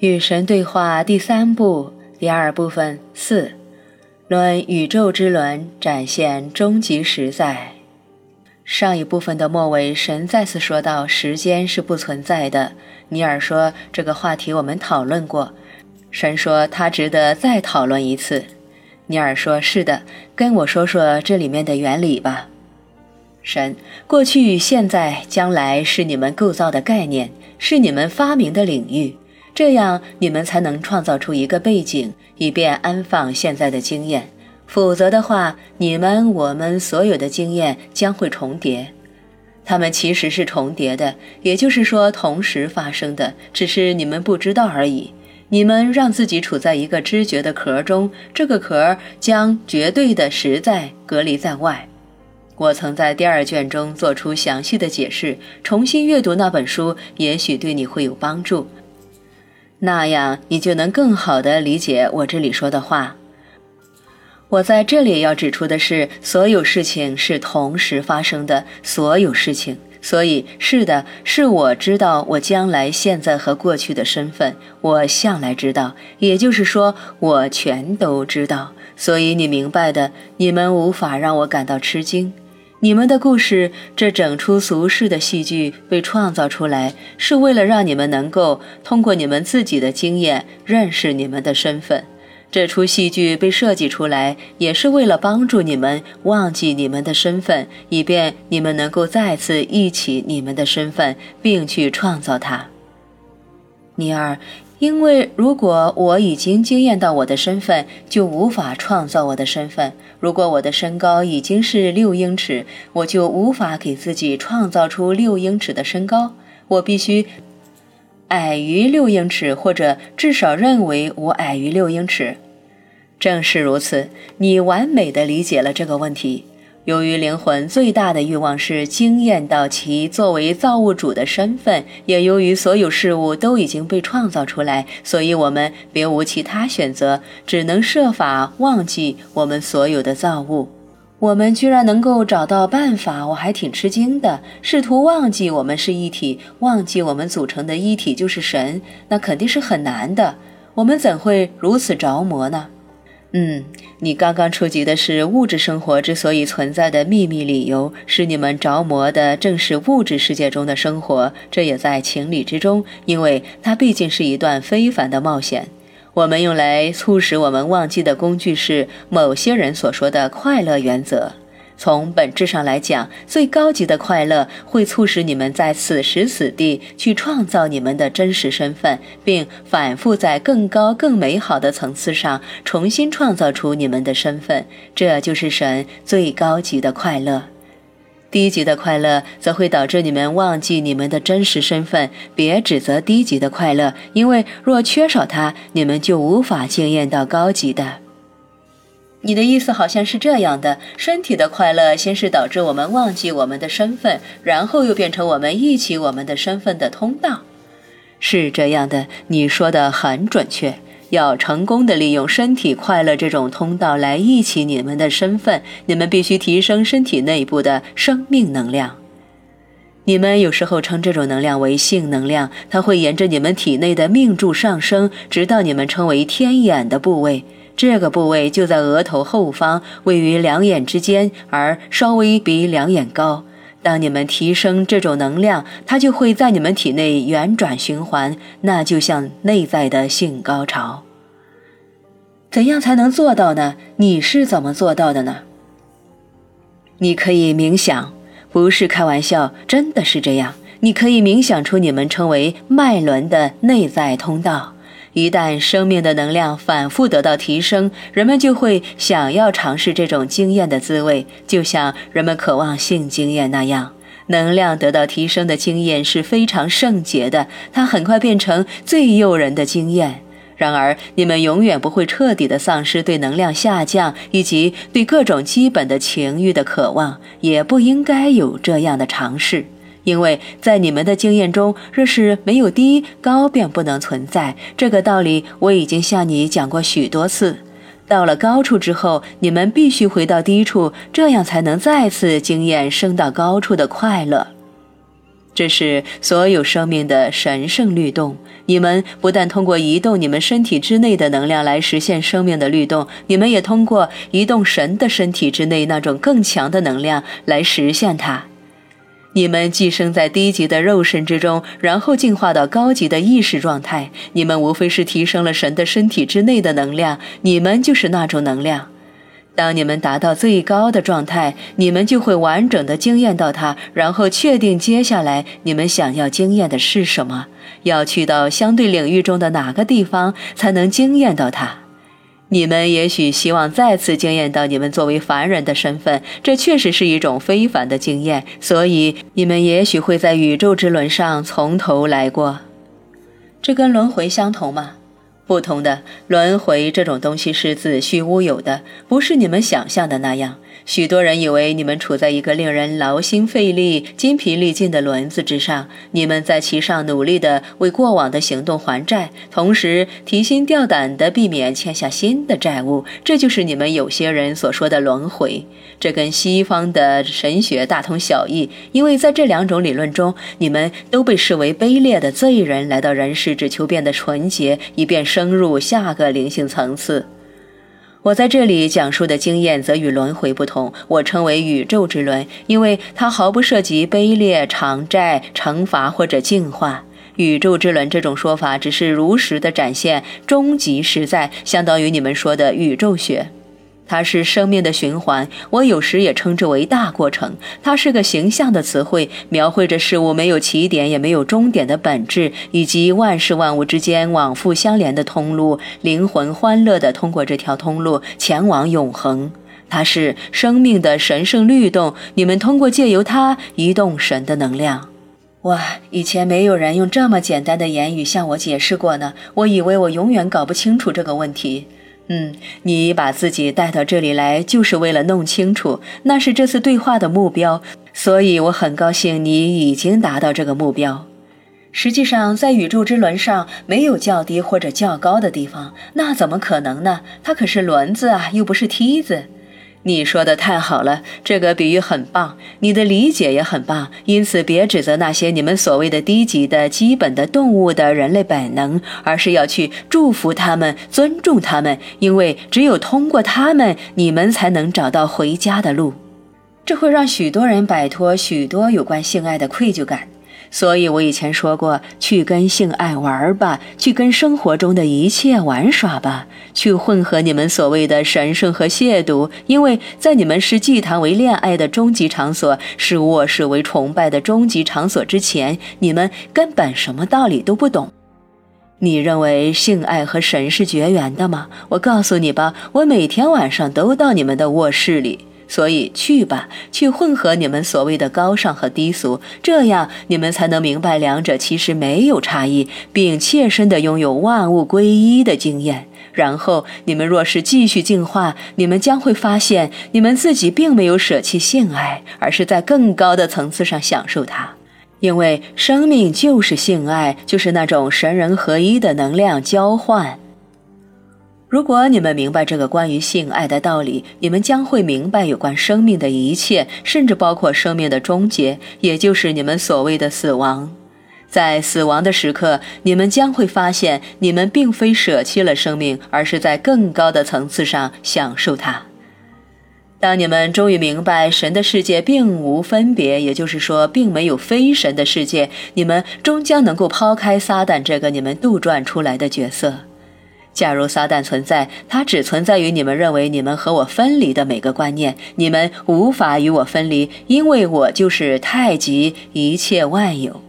与神对话第三部第二部分四，论宇宙之轮展现终极实在。上一部分的末尾，神再次说到时间是不存在的。尼尔说这个话题我们讨论过，神说他值得再讨论一次。尼尔说是的，跟我说说这里面的原理吧。神，过去、现在、将来是你们构造的概念，是你们发明的领域。这样，你们才能创造出一个背景，以便安放现在的经验。否则的话，你们我们所有的经验将会重叠。它们其实是重叠的，也就是说同时发生的，只是你们不知道而已。你们让自己处在一个知觉的壳中，这个壳将绝对的实在隔离在外。我曾在第二卷中做出详细的解释，重新阅读那本书，也许对你会有帮助。那样，你就能更好地理解我这里说的话。我在这里要指出的是，所有事情是同时发生的，所有事情。所以，是的，是我知道我将来、现在和过去的身份，我向来知道，也就是说，我全都知道。所以，你明白的，你们无法让我感到吃惊。你们的故事，这整出俗世的戏剧被创造出来，是为了让你们能够通过你们自己的经验认识你们的身份。这出戏剧被设计出来，也是为了帮助你们忘记你们的身份，以便你们能够再次忆起你们的身份，并去创造它。尼尔。因为如果我已经惊艳到我的身份，就无法创造我的身份。如果我的身高已经是六英尺，我就无法给自己创造出六英尺的身高。我必须矮于六英尺，或者至少认为我矮于六英尺。正是如此，你完美的理解了这个问题。由于灵魂最大的欲望是惊艳到其作为造物主的身份，也由于所有事物都已经被创造出来，所以我们别无其他选择，只能设法忘记我们所有的造物。我们居然能够找到办法，我还挺吃惊的。试图忘记我们是一体，忘记我们组成的一体就是神，那肯定是很难的。我们怎会如此着魔呢？嗯，你刚刚触及的是物质生活之所以存在的秘密理由，使你们着魔的正是物质世界中的生活，这也在情理之中，因为它毕竟是一段非凡的冒险。我们用来促使我们忘记的工具是某些人所说的快乐原则。从本质上来讲，最高级的快乐会促使你们在此时此地去创造你们的真实身份，并反复在更高、更美好的层次上重新创造出你们的身份。这就是神最高级的快乐。低级的快乐则会导致你们忘记你们的真实身份。别指责低级的快乐，因为若缺少它，你们就无法惊艳到高级的。你的意思好像是这样的：身体的快乐先是导致我们忘记我们的身份，然后又变成我们忆起我们的身份的通道。是这样的，你说的很准确。要成功的利用身体快乐这种通道来忆起你们的身份，你们必须提升身体内部的生命能量。你们有时候称这种能量为性能量，它会沿着你们体内的命柱上升，直到你们称为天眼的部位。这个部位就在额头后方，位于两眼之间，而稍微比两眼高。当你们提升这种能量，它就会在你们体内旋转循环，那就像内在的性高潮。怎样才能做到呢？你是怎么做到的呢？你可以冥想，不是开玩笑，真的是这样。你可以冥想出你们称为脉轮的内在通道。一旦生命的能量反复得到提升，人们就会想要尝试这种经验的滋味，就像人们渴望性经验那样。能量得到提升的经验是非常圣洁的，它很快变成最诱人的经验。然而，你们永远不会彻底的丧失对能量下降以及对各种基本的情欲的渴望，也不应该有这样的尝试。因为在你们的经验中，若是没有低高，便不能存在。这个道理我已经向你讲过许多次。到了高处之后，你们必须回到低处，这样才能再次经验升到高处的快乐。这是所有生命的神圣律动。你们不但通过移动你们身体之内的能量来实现生命的律动，你们也通过移动神的身体之内那种更强的能量来实现它。你们寄生在低级的肉身之中，然后进化到高级的意识状态。你们无非是提升了神的身体之内的能量，你们就是那种能量。当你们达到最高的状态，你们就会完整的经验到它，然后确定接下来你们想要经验的是什么，要去到相对领域中的哪个地方才能经验到它。你们也许希望再次惊艳到你们作为凡人的身份，这确实是一种非凡的经验，所以你们也许会在宇宙之轮上从头来过。这跟轮回相同吗？不同的轮回这种东西是子虚乌有的，不是你们想象的那样。许多人以为你们处在一个令人劳心费力、筋疲力尽的轮子之上，你们在其上努力地为过往的行动还债，同时提心吊胆地避免欠下新的债务。这就是你们有些人所说的轮回。这跟西方的神学大同小异，因为在这两种理论中，你们都被视为卑劣的罪人，来到人世只求变得纯洁，以便升入下个灵性层次。我在这里讲述的经验则与轮回不同，我称为宇宙之轮，因为它毫不涉及卑劣、偿债、惩罚或者净化。宇宙之轮这种说法只是如实的展现终极实在，相当于你们说的宇宙学。它是生命的循环，我有时也称之为大过程。它是个形象的词汇，描绘着事物没有起点也没有终点的本质，以及万事万物之间往复相连的通路。灵魂欢乐地通过这条通路前往永恒。它是生命的神圣律动，你们通过借由它移动神的能量。哇，以前没有人用这么简单的言语向我解释过呢。我以为我永远搞不清楚这个问题。嗯，你把自己带到这里来，就是为了弄清楚，那是这次对话的目标。所以我很高兴你已经达到这个目标。实际上，在宇宙之轮上没有较低或者较高的地方，那怎么可能呢？它可是轮子啊，又不是梯子。你说的太好了，这个比喻很棒，你的理解也很棒。因此，别指责那些你们所谓的低级的基本的动物的人类本能，而是要去祝福他们，尊重他们，因为只有通过他们，你们才能找到回家的路。这会让许多人摆脱许多有关性爱的愧疚感。所以，我以前说过，去跟性爱玩吧，去跟生活中的一切玩耍吧，去混合你们所谓的神圣和亵渎，因为在你们视祭坛为恋爱的终极场所，视卧室为崇拜的终极场所之前，你们根本什么道理都不懂。你认为性爱和神是绝缘的吗？我告诉你吧，我每天晚上都到你们的卧室里。所以去吧，去混合你们所谓的高尚和低俗，这样你们才能明白两者其实没有差异，并切身的拥有万物归一的经验。然后你们若是继续进化，你们将会发现你们自己并没有舍弃性爱，而是在更高的层次上享受它，因为生命就是性爱，就是那种神人合一的能量交换。如果你们明白这个关于性爱的道理，你们将会明白有关生命的一切，甚至包括生命的终结，也就是你们所谓的死亡。在死亡的时刻，你们将会发现，你们并非舍弃了生命，而是在更高的层次上享受它。当你们终于明白神的世界并无分别，也就是说，并没有非神的世界，你们终将能够抛开撒旦这个你们杜撰出来的角色。假如撒旦存在，它只存在于你们认为你们和我分离的每个观念。你们无法与我分离，因为我就是太极，一切万有。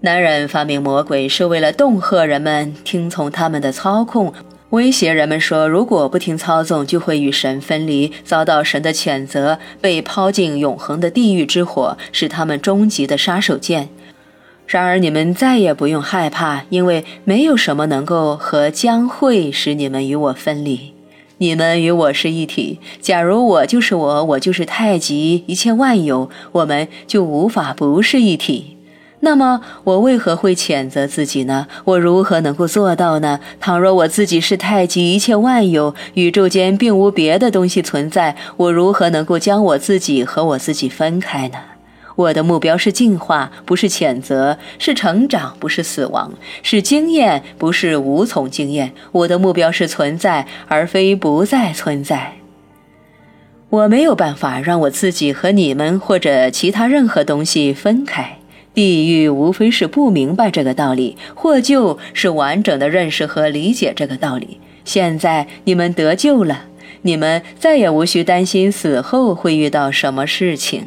男人发明魔鬼是为了恫吓人们听从他们的操控，威胁人们说，如果不听操纵，就会与神分离，遭到神的谴责，被抛进永恒的地狱之火，是他们终极的杀手锏。然而，你们再也不用害怕，因为没有什么能够和将会使你们与我分离。你们与我是一体。假如我就是我，我就是太极，一切万有，我们就无法不是一体。那么，我为何会谴责自己呢？我如何能够做到呢？倘若我自己是太极，一切万有，宇宙间并无别的东西存在，我如何能够将我自己和我自己分开呢？我的目标是进化，不是谴责；是成长，不是死亡；是经验，不是无从经验。我的目标是存在，而非不再存在。我没有办法让我自己和你们或者其他任何东西分开。地狱无非是不明白这个道理，获救是完整的认识和理解这个道理。现在你们得救了，你们再也无需担心死后会遇到什么事情。